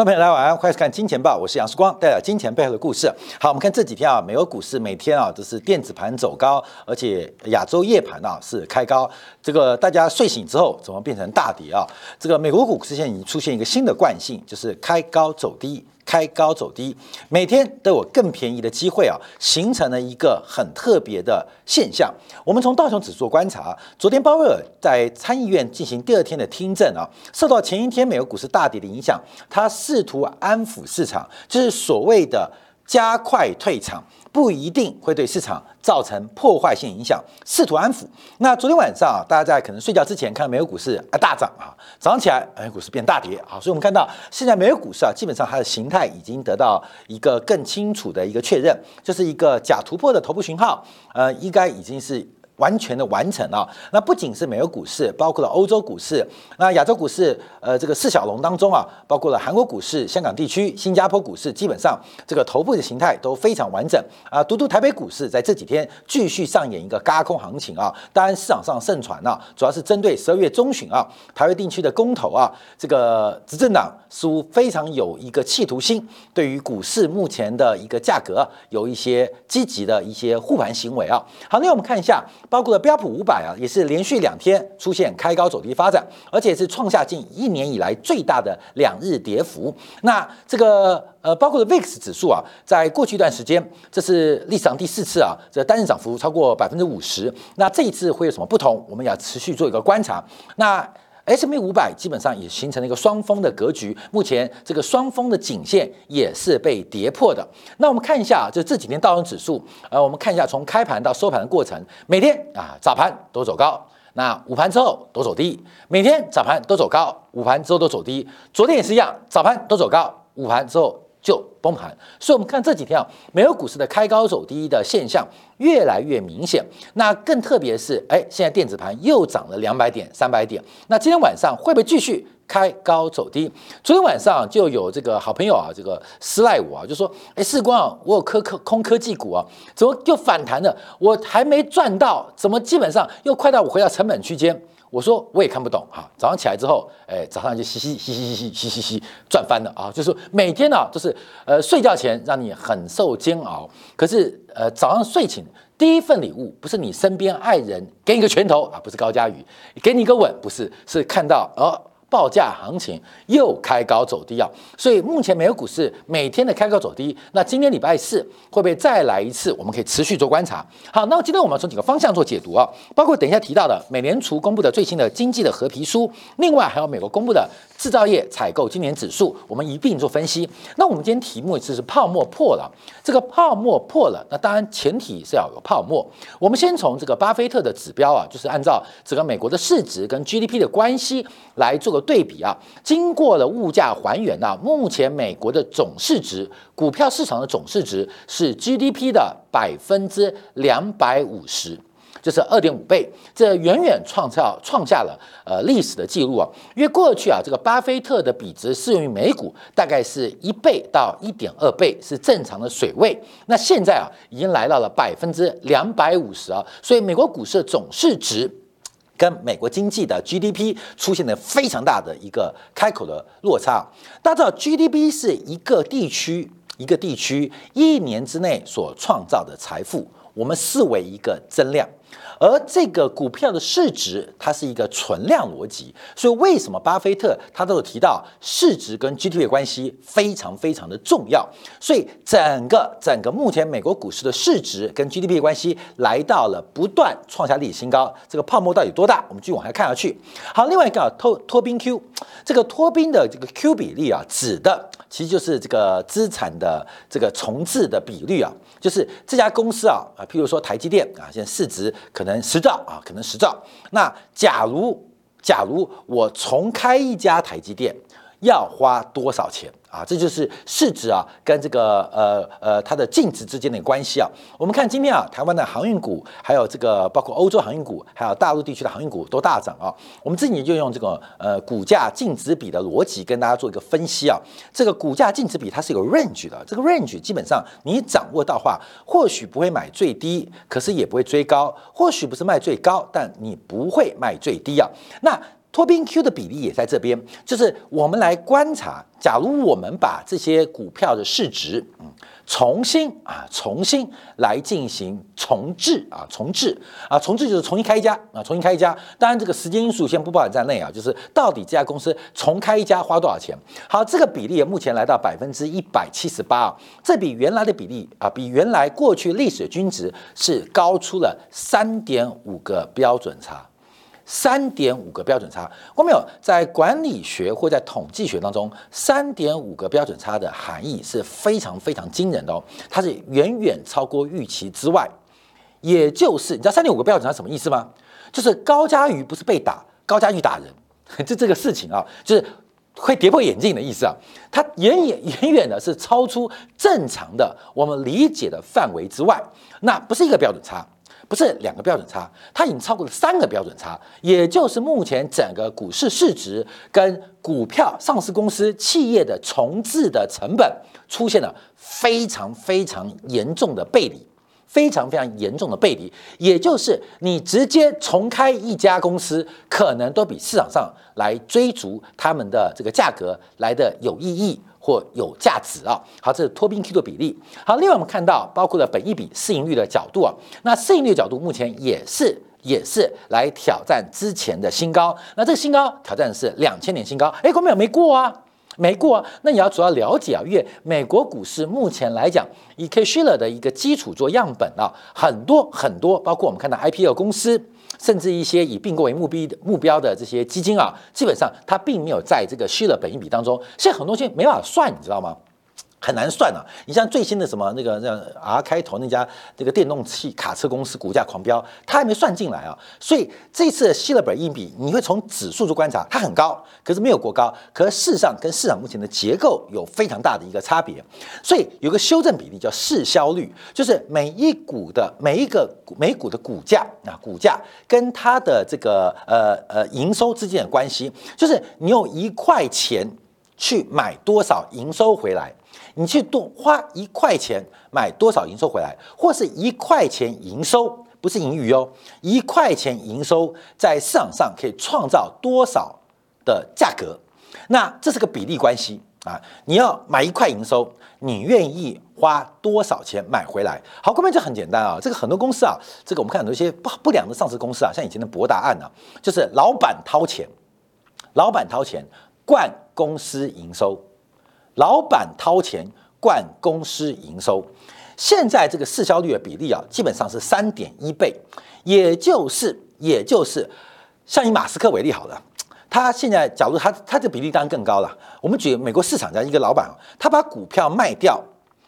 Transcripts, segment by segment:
观众朋友，大家晚上欢迎看《金钱报》，我是杨世光，带来金钱背后的故事。好，我们看这几天啊，美国股市每天啊都是电子盘走高，而且亚洲夜盘啊是开高。这个大家睡醒之后，怎么变成大跌啊？这个美国股市现在已经出现一个新的惯性，就是开高走低。开高走低，每天都有更便宜的机会啊，形成了一个很特别的现象。我们从道琼指数观察，昨天鲍威尔在参议院进行第二天的听证啊，受到前一天美国股市大跌的影响，他试图安抚市场，就是所谓的加快退场。不一定会对市场造成破坏性影响，试图安抚。那昨天晚上啊，大家在可能睡觉之前看到美国股市啊大涨啊，早上起来美国股市变大跌啊，所以我们看到现在美国股市啊，基本上它的形态已经得到一个更清楚的一个确认，就是一个假突破的头部讯号，呃，应该已经是。完全的完成啊！那不仅是美国股市，包括了欧洲股市，那亚洲股市，呃，这个四小龙当中啊，包括了韩国股市、香港地区、新加坡股市，基本上这个头部的形态都非常完整啊。独独台北股市在这几天继续上演一个嘎空行情啊！当然市场上盛传啊，主要是针对十二月中旬啊，台湾地区的公投啊，这个执政党似乎非常有一个企图心，对于股市目前的一个价格有一些积极的一些护盘行为啊。好，那我们看一下。包括了标普五百啊，也是连续两天出现开高走低发展，而且是创下近一年以来最大的两日跌幅。那这个呃，包括了 VIX 指数啊，在过去一段时间，这是历史上第四次啊，这单日涨幅超过百分之五十。那这一次会有什么不同？我们要持续做一个观察。那 S M P 五百基本上也形成了一个双峰的格局，目前这个双峰的颈线也是被跌破的。那我们看一下，就这几天道琼指数，呃，我们看一下从开盘到收盘的过程，每天啊早盘都走高，那午盘之后都走低，每天早盘都走高，午盘之后都走低。昨天也是一样，早盘都走高，午盘之后就崩盘。所以，我们看这几天啊，美国股市的开高走低的现象。越来越明显，那更特别是，哎，现在电子盘又涨了两百点、三百点，那今天晚上会不会继续开高走低？昨天晚上就有这个好朋友啊，这个私赖我啊，就说，哎，世光啊，我有科科空科技股啊，怎么又反弹了？我还没赚到，怎么基本上又快到我回到成本区间？我说我也看不懂啊，早上起来之后，哎，早上就嘻嘻嘻嘻嘻嘻嘻嘻嘻赚翻了啊！就是每天呢，就是呃睡觉前让你很受煎熬，可是呃早上睡醒第一份礼物不是你身边爱人给你个拳头啊，不是高佳宇给你个吻，不是，是看到哦。报价行情又开高走低啊，所以目前美国股市每天的开高走低，那今天礼拜四会不会再来一次？我们可以持续做观察。好，那今天我们从几个方向做解读啊，包括等一下提到的美联储公布的最新的经济的合皮书，另外还有美国公布的制造业采购今年指数，我们一并做分析。那我们今天题目就是泡沫破了，这个泡沫破了，那当然前提是要有泡沫。我们先从这个巴菲特的指标啊，就是按照整个美国的市值跟 GDP 的关系来做个。对比啊，经过了物价还原啊，目前美国的总市值，股票市场的总市值是 GDP 的百分之两百五十，就是二点五倍，这远远创造创下了呃历史的记录啊。因为过去啊，这个巴菲特的比值适用于美股，大概是一倍到一点二倍是正常的水位，那现在啊，已经来到了百分之两百五十啊，所以美国股市的总市值。跟美国经济的 GDP 出现了非常大的一个开口的落差。大家知道，GDP 是一个地区一个地区一年之内所创造的财富，我们视为一个增量。而这个股票的市值，它是一个存量逻辑，所以为什么巴菲特他都有提到市值跟 GDP 的关系非常非常的重要？所以整个整个目前美国股市的市值跟 GDP 的关系来到了不断创下历史新高，这个泡沫到底多大？我们继续往下看下去。好，另外一个托托宾 Q，这个托宾的这个 Q 比例啊，指的其实就是这个资产的这个重置的比率啊，就是这家公司啊啊，譬如说台积电啊，现在市值可能。十兆啊，可能十兆。那假如假如我重开一家台积电，要花多少钱？啊，这就是市值啊，跟这个呃呃它的净值之间的关系啊。我们看今天啊，台湾的航运股，还有这个包括欧洲航运股，还有大陆地区的航运股都大涨啊。我们自己就用这个呃股价净值比的逻辑跟大家做一个分析啊。这个股价净值比它是有 range 的，这个 range 基本上你掌握到话，或许不会买最低，可是也不会追高；或许不是卖最高，但你不会卖最低啊。那托宾 Q 的比例也在这边，就是我们来观察，假如我们把这些股票的市值，嗯，重新啊，重新来进行重置啊，重置啊，重置就是重新开一家啊，重新开一家。当然，这个时间因素先不包含在内啊，就是到底这家公司重开一家花多少钱？好，这个比例目前来到百分之一百七十八啊，这比原来的比例啊，比原来过去历史均值是高出了三点五个标准差。三点五个标准差，我没有在管理学或在统计学当中，三点五个标准差的含义是非常非常惊人的哦，它是远远超过预期之外。也就是你知道三点五个标准差什么意思吗？就是高嘉瑜不是被打，高嘉瑜打人，就这个事情啊，就是会跌破眼镜的意思啊。它远远远远的是超出正常的我们理解的范围之外，那不是一个标准差。不是两个标准差，它已经超过了三个标准差，也就是目前整个股市市值跟股票上市公司企业的重置的成本出现了非常非常严重的背离，非常非常严重的背离，也就是你直接重开一家公司，可能都比市场上来追逐他们的这个价格来的有意义。或有价值啊，好，这是托宾 Q 的比例。好，另外我们看到包括了本益比、市盈率的角度啊，那市盈率角度目前也是也是来挑战之前的新高。那这个新高挑战是两千年新高，哎，国美没过啊，没过啊。那你要主要了解啊，因为美国股市目前来讲，以 K Shiller 的一个基础做样本啊，很多很多，包括我们看到 IPO 公司。甚至一些以并购为目标的目标的这些基金啊，基本上它并没有在这个虚的本益比当中，所以很多东西没法算，你知道吗？很难算啊！你像最新的什么那个那 R 开头那家那个电动汽卡车公司股价狂飙，它还没算进来啊。所以这次的希勒本硬币，你会从指数做观察，它很高，可是没有过高。可是事实上跟市场目前的结构有非常大的一个差别。所以有个修正比例叫市销率，就是每一股的每一个每股的股价啊，股价跟它的这个呃呃营收之间的关系，就是你用一块钱去买多少营收回来。你去多花一块钱买多少营收回来，或是一块钱营收，不是盈余哦，一块钱营收在市场上可以创造多少的价格？那这是个比例关系啊！你要买一块营收，你愿意花多少钱买回来？好，根本就很简单啊！这个很多公司啊，这个我们看很多一些不不良的上市公司啊，像以前的博达案呢，就是老板掏钱，老板掏钱灌公司营收。老板掏钱灌公司营收，现在这个市销率的比例啊，基本上是三点一倍，也就是也就是像以马斯克为例好了，他现在假如他他这比例当然更高了。我们举美国市场这样一个老板，他把股票卖掉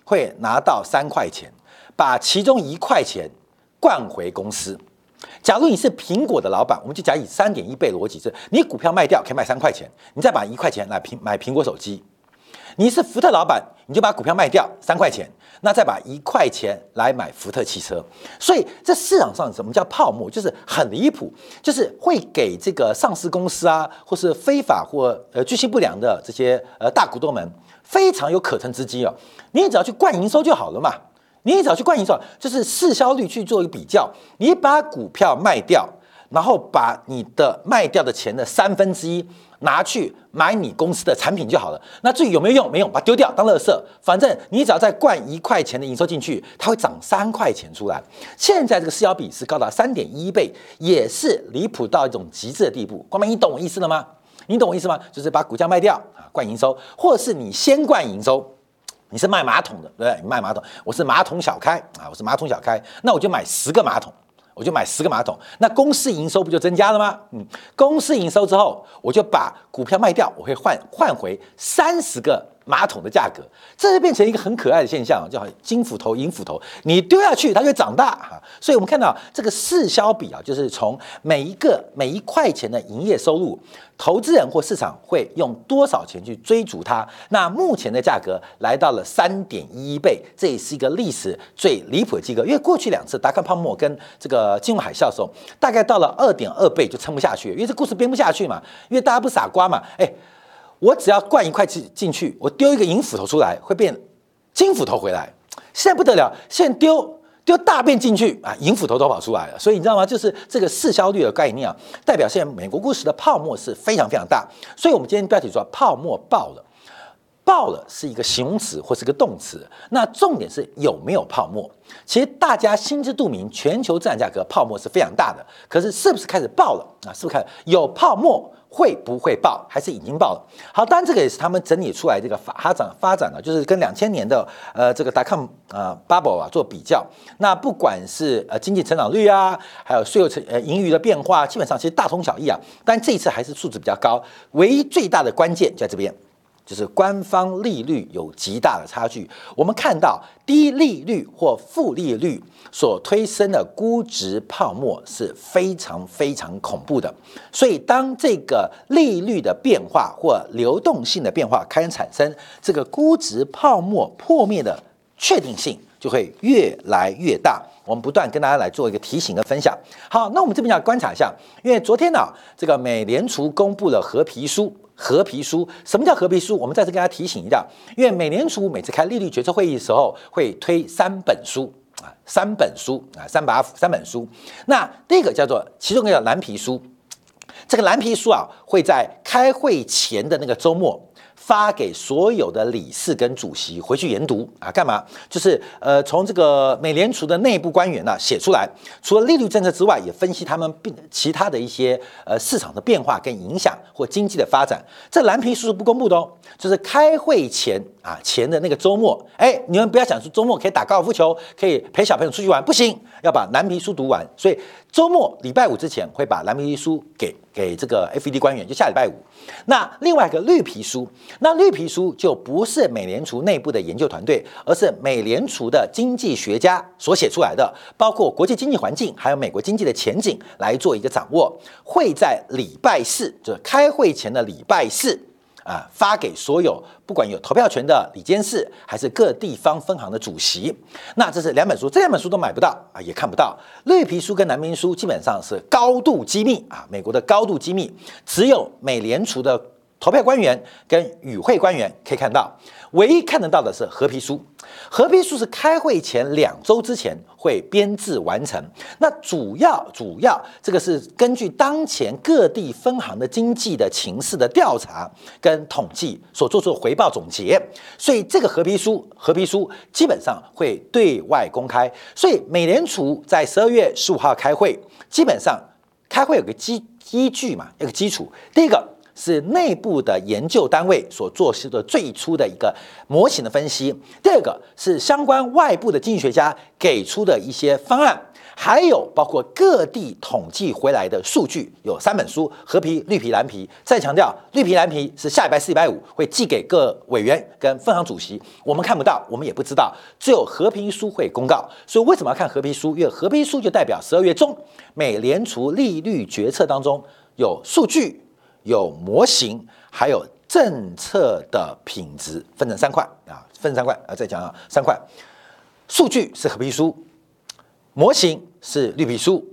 会拿到三块钱，把其中一块钱灌回公司。假如你是苹果的老板，我们就假以三点一倍逻辑是，你股票卖掉可以卖三块钱，你再把一块钱来苹买苹果手机。你是福特老板，你就把股票卖掉三块钱，那再把一块钱来买福特汽车。所以这市场上什么叫泡沫？就是很离谱，就是会给这个上市公司啊，或是非法或呃居心不良的这些呃大股东们非常有可乘之机哦。你只要去灌营收就好了嘛，你只要去灌营收，就是市销率去做一个比较，你把股票卖掉，然后把你的卖掉的钱的三分之一。拿去买你公司的产品就好了。那至于有没有用，没用，把丢掉当垃圾。反正你只要再灌一块钱的营收进去，它会涨三块钱出来。现在这个市销比是高达三点一倍，也是离谱到一种极致的地步。光明，你懂我意思了吗？你懂我意思吗？就是把股价卖掉啊，灌营收，或者是你先灌营收。你是卖马桶的，对不对？你卖马桶，我是马桶小开啊，我是马桶小开，那我就买十个马桶。我就买十个马桶，那公司营收不就增加了吗？嗯，公司营收之后，我就把股票卖掉，我会换换回三十个。马桶的价格，这就变成一个很可爱的现象，叫金斧头、银斧头。你丢下去，它就长大哈。所以，我们看到这个市销比啊，就是从每一个每一块钱的营业收入，投资人或市场会用多少钱去追逐它。那目前的价格来到了三点一倍，这也是一个历史最离谱的金额。因为过去两次达康泡沫跟这个金融海啸的时候，大概到了二点二倍就撑不下去，因为这故事编不下去嘛。因为大家不傻瓜嘛，哎。我只要灌一块进进去，我丢一个银斧头出来，会变金斧头回来。现在不得了，现在丢丢大便进去啊，银斧头都跑出来了。所以你知道吗？就是这个市销率的概念啊，代表现在美国股市的泡沫是非常非常大。所以我们今天标题说泡沫爆了。爆了是一个形容词或是个动词，那重点是有没有泡沫？其实大家心知肚明，全球资产价格泡沫是非常大的。可是是不是开始爆了啊？是不是开有泡沫会不会爆？还是已经爆了？好，当然这个也是他们整理出来这个发展发展的，就是跟两千年的呃这个 dot com 啊 bubble 啊做比较。那不管是呃经济成长率啊，还有税后成呃盈余的变化，基本上其实大同小异啊。但这一次还是数值比较高，唯一最大的关键在这边。就是官方利率有极大的差距，我们看到低利率或负利率所推升的估值泡沫是非常非常恐怖的。所以，当这个利率的变化或流动性的变化开始产生，这个估值泡沫破灭的确定性就会越来越大。我们不断跟大家来做一个提醒和分享。好，那我们这边要观察一下，因为昨天呢，这个美联储公布了合皮书。合皮书，什么叫合皮书？我们再次跟大家提醒一下，因为美联储每次开利率决策会议的时候，会推三本书啊，三本书啊，三把三本书。那第一个叫做，其中一个叫蓝皮书，这个蓝皮书啊，会在开会前的那个周末。发给所有的理事跟主席回去研读啊，干嘛？就是呃，从这个美联储的内部官员呢写出来，除了利率政策之外，也分析他们并其他的一些呃市场的变化跟影响或经济的发展。这蓝皮书是不公布的哦，就是开会前啊前的那个周末，哎，你们不要想说周末可以打高尔夫球，可以陪小朋友出去玩，不行，要把蓝皮书读完。所以周末礼拜五之前会把蓝皮书给。给这个 FED 官员，就下礼拜五。那另外一个绿皮书，那绿皮书就不是美联储内部的研究团队，而是美联储的经济学家所写出来的，包括国际经济环境，还有美国经济的前景来做一个掌握。会在礼拜四，就是开会前的礼拜四。啊，发给所有不管有投票权的里监事，还是各地方分行的主席。那这是两本书，这两本书都买不到啊，也看不到。绿皮书跟蓝皮书基本上是高度机密啊，美国的高度机密，只有美联储的投票官员跟与会官员可以看到。唯一看得到的是合皮书，合皮书是开会前两周之前会编制完成。那主要主要这个是根据当前各地分行的经济的情势的调查跟统计所做出的回报总结，所以这个合皮书合皮书基本上会对外公开。所以美联储在十二月十五号开会，基本上开会有个基依据嘛，有个基础。第一个。是内部的研究单位所做出的最初的一个模型的分析。第二个是相关外部的经济学家给出的一些方案，还有包括各地统计回来的数据，有三本书：和皮、绿皮、蓝皮。再强调，绿皮、蓝皮是下礼拜四、礼拜五会寄给各委员跟分行主席，我们看不到，我们也不知道，只有和皮书会公告。所以为什么要看和皮书？因为和皮书就代表十二月中美联储利率决策当中有数据。有模型，还有政策的品质，分成三块啊，分成三块啊，再讲啊，三块，数据是黑皮书，模型是绿皮书，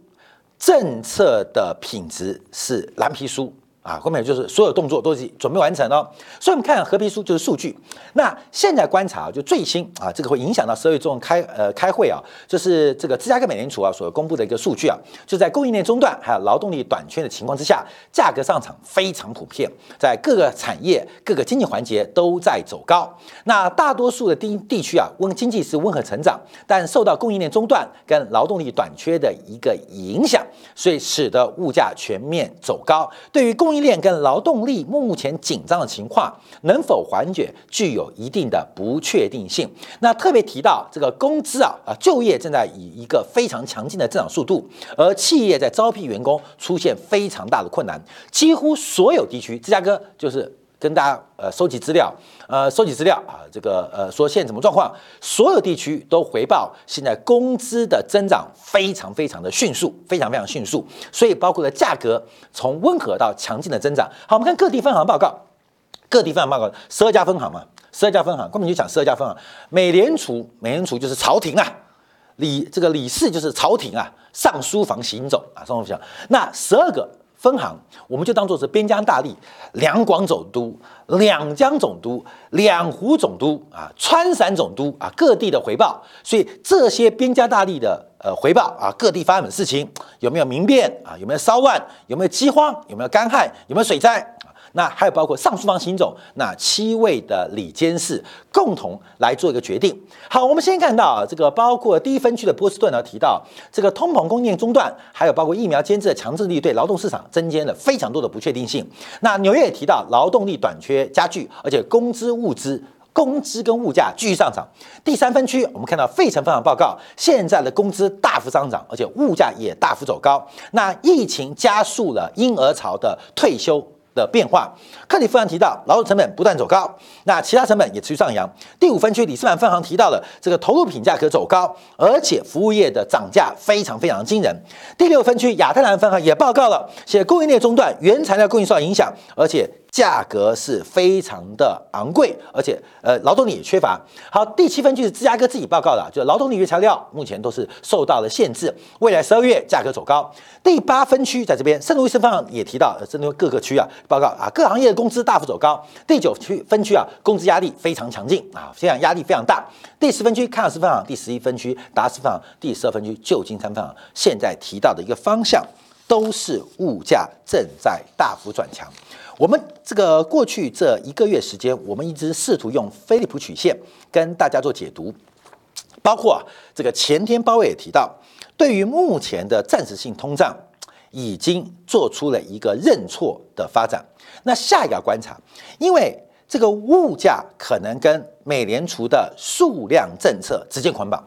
政策的品质是蓝皮书。啊，后面就是所有动作都是准备完成了，所以我们看合皮书就是数据。那现在观察就最新啊，这个会影响到十二月中开呃开会啊，就是这个芝加哥美联储啊所公布的一个数据啊，就在供应链中断还有劳动力短缺的情况之下，价格上涨非常普遍，在各个产业各个经济环节都在走高。那大多数的地地区啊，温经济是温和成长，但受到供应链中断跟劳动力短缺的一个影响，所以使得物价全面走高。对于供供应链跟劳动力目前紧张的情况能否缓解，具有一定的不确定性。那特别提到这个工资啊啊，就业正在以一个非常强劲的增长速度，而企业在招聘员工出现非常大的困难。几乎所有地区，芝加哥就是跟大家呃收集资料，呃收集资料啊，这个呃说现在什么状况，所有地区都回报现在工资的增长非常非常的迅速，非常非常迅速。所以包括了价格从温和到强劲的增长。好，我们看各地分行报告，各地分行报告，十二家分行嘛，十二家分行，根本就讲十二家分行。美联储，美联储就是朝廷啊，李这个理事就是朝廷啊，上书房行走啊，上书房。那十二个分行，我们就当做是边疆大吏，两广总督、两江总督、两湖总督啊、川陕总督啊，各地的回报。所以这些边疆大吏的呃回报啊，各地发生的事情有没有民变啊？有没有骚乱？有没有饥荒？有没有干旱？有没有水灾？那还有包括上书房行总那七位的里监事共同来做一个决定。好，我们先看到啊，这个包括第一分区的波士顿呢提到，这个通膨供应链中断，还有包括疫苗监制的强制力对劳动市场增添了非常多的不确定性。那纽约也提到劳动力短缺加剧，而且工资物资。工资跟物价继续上涨。第三分区，我们看到费城分行报告，现在的工资大幅上涨，而且物价也大幅走高。那疫情加速了婴儿潮的退休。的变化，克里夫兰提到劳动成本不断走高，那其他成本也持续上扬。第五分区里斯曼分行提到了这个投入品价格走高，而且服务业的涨价非常非常惊人。第六分区亚特兰分行也报告了，写供应链中断，原材料供应受到影响，而且。价格是非常的昂贵，而且呃劳动力也缺乏。好，第七分区是芝加哥自己报告的，就劳动力原材料目前都是受到了限制，未来十二月价格走高。第八分区在这边，圣路易斯分行也提到，针对各个区啊报告啊，各行业的工资大幅走高。第九区分区啊，工资压力非常强劲啊，这样压力非常大。第十分区康斯分行，第十一分区达斯分行，第十二分区旧金山分行，现在提到的一个方向都是物价正在大幅转强。我们这个过去这一个月时间，我们一直试图用菲利普曲线跟大家做解读，包括啊，这个前天鲍威也提到，对于目前的暂时性通胀，已经做出了一个认错的发展。那下一个观察，因为这个物价可能跟美联储的数量政策直接捆绑，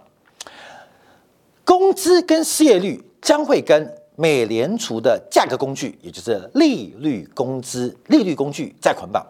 工资跟失业率将会跟。美联储的价格工具，也就是利率工资、利率工具在捆绑，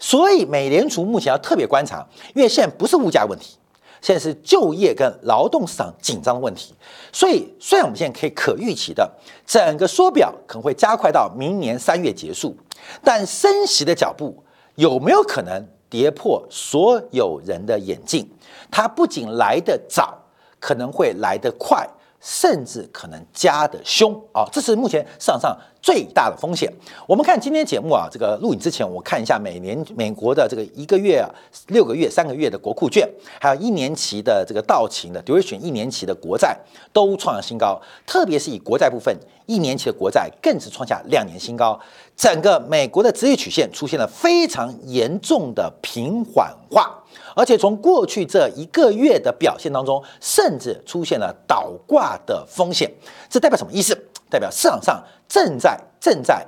所以美联储目前要特别观察，因为现在不是物价问题，现在是就业跟劳动市场紧张的问题。所以虽然我们现在可以可预期的，整个缩表可能会加快到明年三月结束，但升息的脚步有没有可能跌破所有人的眼镜？它不仅来得早，可能会来得快。甚至可能加的凶啊，这是目前市场上最大的风险。我们看今天节目啊，这个录影之前，我看一下每年美国的这个一个月、啊六个月、三个月的国库券，还有一年期的这个到期的 duration 一年期的国债都创了新高，特别是以国债部分，一年期的国债更是创下两年新高。整个美国的职业曲线出现了非常严重的平缓化。而且从过去这一个月的表现当中，甚至出现了倒挂的风险，这代表什么意思？代表市场上正在正在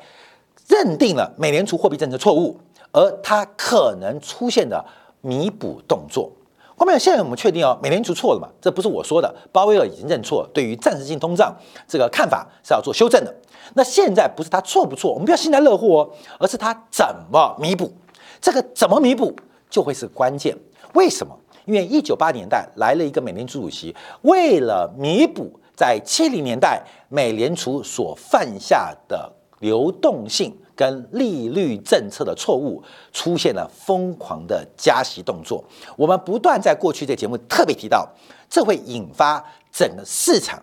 认定了美联储货币政策错误，而它可能出现的弥补动作。后面现在我们确定哦，美联储错了嘛？这不是我说的，鲍威尔已经认错，对于暂时性通胀这个看法是要做修正的。那现在不是他错不错，我们不要幸灾乐祸哦，而是他怎么弥补？这个怎么弥补就会是关键。为什么？因为一九八年代来了一个美联储主席，为了弥补在七零年代美联储所犯下的流动性跟利率政策的错误，出现了疯狂的加息动作。我们不断在过去这节目特别提到，这会引发整个市场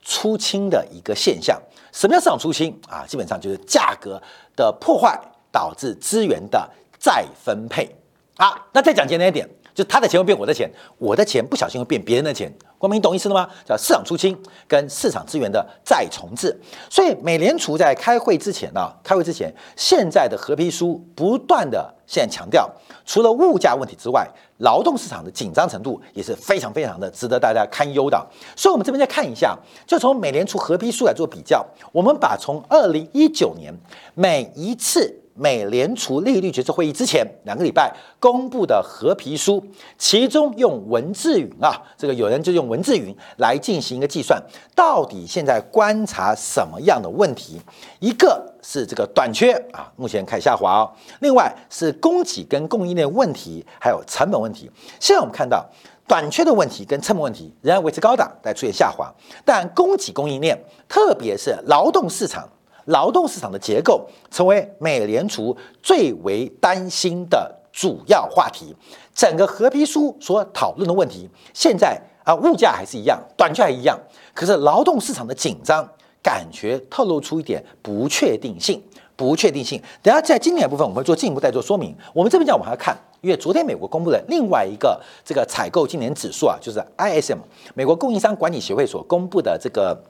出清的一个现象。什么叫市场出清啊？基本上就是价格的破坏导致资源的再分配。好，那再讲简单一点。就他的钱会变我的钱，我的钱不小心会变别人的钱。光明，懂意思了吗？叫市场出清跟市场资源的再重置。所以美联储在开会之前呢，开会之前，现在的合批书不断的现在强调，除了物价问题之外，劳动市场的紧张程度也是非常非常的值得大家堪忧的。所以，我们这边再看一下，就从美联储合批书来做比较，我们把从二零一九年每一次。美联储利率决策会议之前两个礼拜公布的合皮书，其中用文字云啊，这个有人就用文字云来进行一个计算，到底现在观察什么样的问题？一个是这个短缺啊，目前开始下滑哦；另外是供给跟供应链问题，还有成本问题。现在我们看到短缺的问题跟成本问题仍然维持高档，在出现下滑，但供给供应链，特别是劳动市场。劳动市场的结构成为美联储最为担心的主要话题。整个合批书所讨论的问题，现在啊，物价还是一样，短缺还一样，可是劳动市场的紧张感觉透露出一点不确定性。不确定性。等下在今年部分，我们会做进一步再做说明。我们这边讲，我们还要看，因为昨天美国公布了另外一个这个采购今年指数啊，就是 ISM 美国供应商管理协会所公布的这个。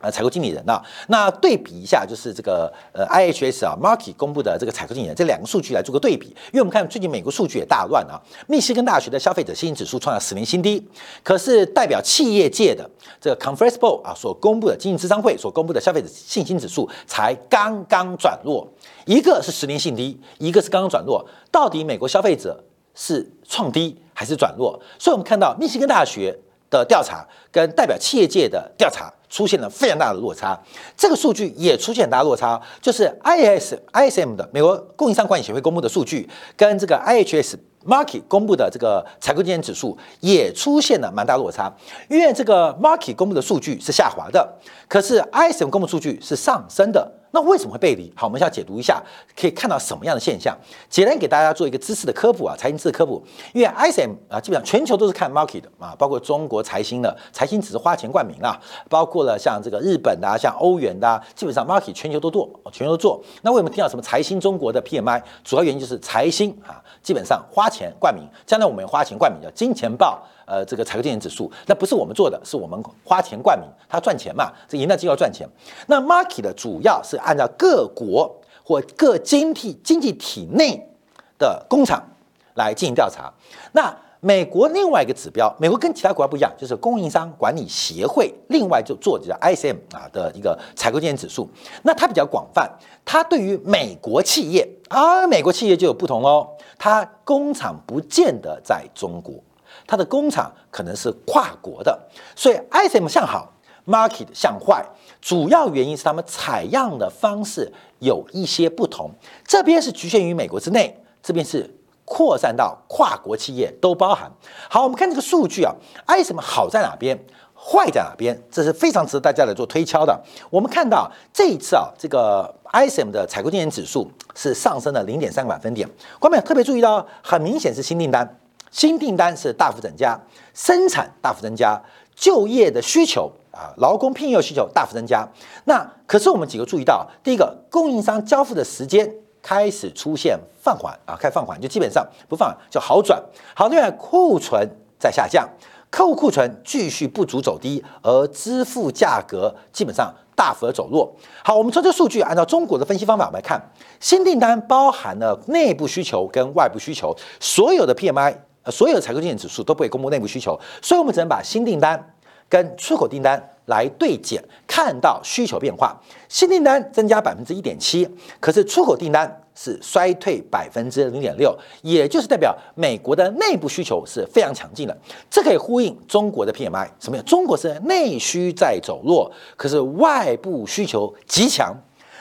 呃，采购经理人呐，那对比一下，就是这个呃，IHS 啊，Market 公布的这个采购经理人这两个数据来做个对比，因为我们看最近美国数据也大乱啊，密西根大学的消费者信心指数创了十年新低，可是代表企业界的这个 Conference Board 啊所公布的经济智商会所公布的消费者信心指数才刚刚转弱，一个是十年新低，一个是刚刚转弱，到底美国消费者是创低还是转弱？所以我们看到密西根大学的调查跟代表企业界的调查。出现了非常大的落差，这个数据也出现很大落差，就是 I S I S M 的美国供应商管理协会公布的数据，跟这个 I H S Market 公布的这个采购经验指数也出现了蛮大落差，因为这个 Market 公布的数据是下滑的，可是 I S M 公布数据是上升的。那为什么会背离？好，我们要解读一下，可以看到什么样的现象？简单给大家做一个知识的科普啊，财经知识科普。因为 ISM 啊，基本上全球都是看 market 的啊，包括中国财新的，财新只是花钱冠名啊，包括了像这个日本的、啊像欧元的，啊基本上 market 全球都做，全球都做。那为什么听到什么财新中国的 PMI？主要原因就是财新啊，基本上花钱冠名，将来我们花钱冠名叫金钱豹。呃，这个采购经理指数，那不是我们做的，是我们花钱冠名，它赚钱嘛？这赢了就要赚钱。那 market 的主要是按照各国或各经济经济体内的工厂来进行调查。那美国另外一个指标，美国跟其他国家不一样，就是供应商管理协会另外就做的叫 ISM 啊的一个采购经理指数。那它比较广泛，它对于美国企业啊，美国企业就有不同哦，它工厂不见得在中国。它的工厂可能是跨国的，所以 ISM 向好，market 向坏，主要原因是他们采样的方式有一些不同。这边是局限于美国之内，这边是扩散到跨国企业都包含。好，我们看这个数据啊，ISM 好在哪边，坏在哪边，这是非常值得大家来做推敲的。我们看到这一次啊，这个 ISM 的采购经理指数是上升了零点三个百分点。观众特别注意到，很明显是新订单。新订单是大幅增加，生产大幅增加，就业的需求啊，劳工聘用需求大幅增加。那可是我们几个注意到，第一个，供应商交付的时间开始出现放缓啊，开放缓，就基本上不放就好转。好，另外库存在下降，客户库存继续不足走低，而支付价格基本上大幅的走弱。好，我们从这数据按照中国的分析方法来看，新订单包含了内部需求跟外部需求，所有的 PMI。呃，所有采购经理指数都不会公布内部需求，所以我们只能把新订单跟出口订单来对减，看到需求变化。新订单增加百分之一点七，可是出口订单是衰退百分之零点六，也就是代表美国的内部需求是非常强劲的。这可以呼应中国的 PMI，什么呀？中国是内需在走弱，可是外部需求极强。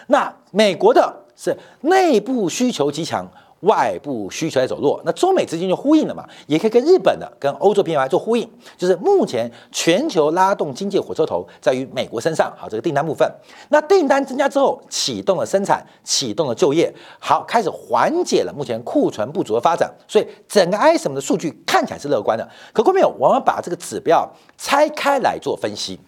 那美国的是内部需求极强。外部需求在走弱，那中美之间就呼应了嘛，也可以跟日本的、跟欧洲 PMI 做呼应，就是目前全球拉动经济火车头在于美国身上。好，这个订单部分，那订单增加之后，启动了生产，启动了就业，好，开始缓解了目前库存不足的发展，所以整个 ISM 的数据看起来是乐观的。可各位有，我们把这个指标拆开来做分析，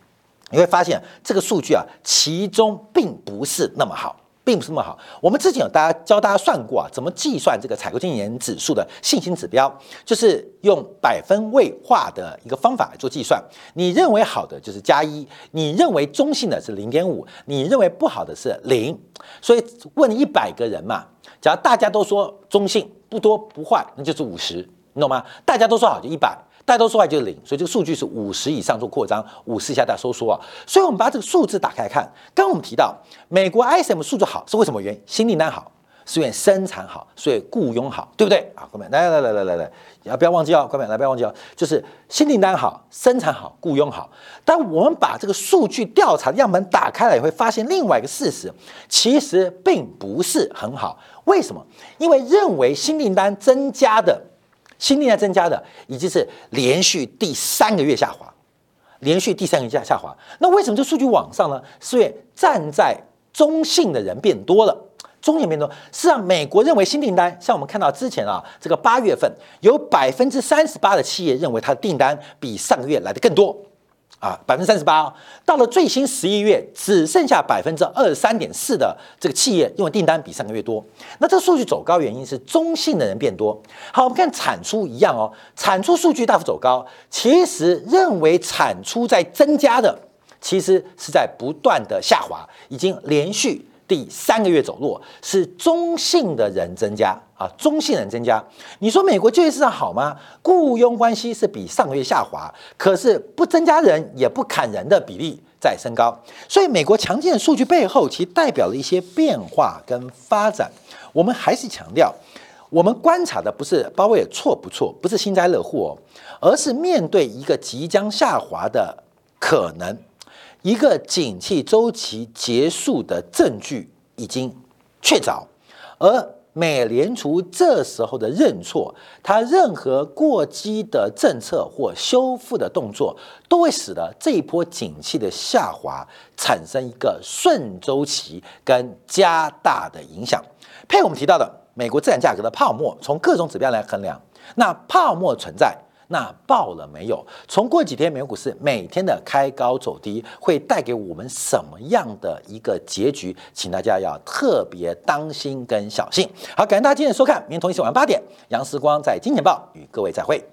你会发现这个数据啊，其中并不是那么好。并不是那么好。我们之前有大家教大家算过啊，怎么计算这个采购经理人指数的信心指标，就是用百分位化的一个方法来做计算。你认为好的就是加一，你认为中性的是零点五，你认为不好的是零。所以问一百个人嘛，假如大家都说中性，不多不坏，那就是五十，你懂吗？大家都说好就一百。大多数话就是零，所以这个数据是五十以上做扩张，五十以下大收缩啊。所以，我们把这个数字打开看，刚刚我们提到美国 ISM 数据好是为什么原因？新订单好，是因为生产好，所以雇佣好，对不对啊？各位，来来来来来来，要不要忘记哦？各位，来不要忘记哦，就是新订单好，生产好，雇佣好。但我们把这个数据调查的样本打开了，也会发现另外一个事实，其实并不是很好。为什么？因为认为新订单增加的。新订单增加的已经是连续第三个月下滑，连续第三个月下下滑。那为什么这数据往上呢？是因为站在中性的人变多了，中性变多。是让，美国认为新订单，像我们看到之前啊，这个八月份有百分之三十八的企业认为它的订单比上个月来的更多，啊，百分之三十八。到了最新十一月，只剩下百分之二十三点四的这个企业因为订单比上个月多。那这数据走高原因是中性的人变多。好，我们看产出一样哦，产出数据大幅走高，其实认为产出在增加的，其实是在不断的下滑，已经连续。第三个月走弱是中性的人增加啊，中性人增加。你说美国就业市场好吗？雇佣关系是比上个月下滑，可是不增加人也不砍人的比例在升高。所以美国强劲的数据背后，其代表了一些变化跟发展。我们还是强调，我们观察的不是鲍威尔错不错，不是幸灾乐祸哦，而是面对一个即将下滑的可能。一个景气周期结束的证据已经确凿，而美联储这时候的认错，它任何过激的政策或修复的动作，都会使得这一波景气的下滑产生一个顺周期跟加大的影响。配我们提到的美国资产价格的泡沫，从各种指标来衡量，那泡沫存在。那爆了没有？从过几天美国股市每天的开高走低，会带给我们什么样的一个结局？请大家要特别当心跟小心。好，感谢大家今天的收看，明天同一时间晚上八点，杨时光在金钱报与各位再会。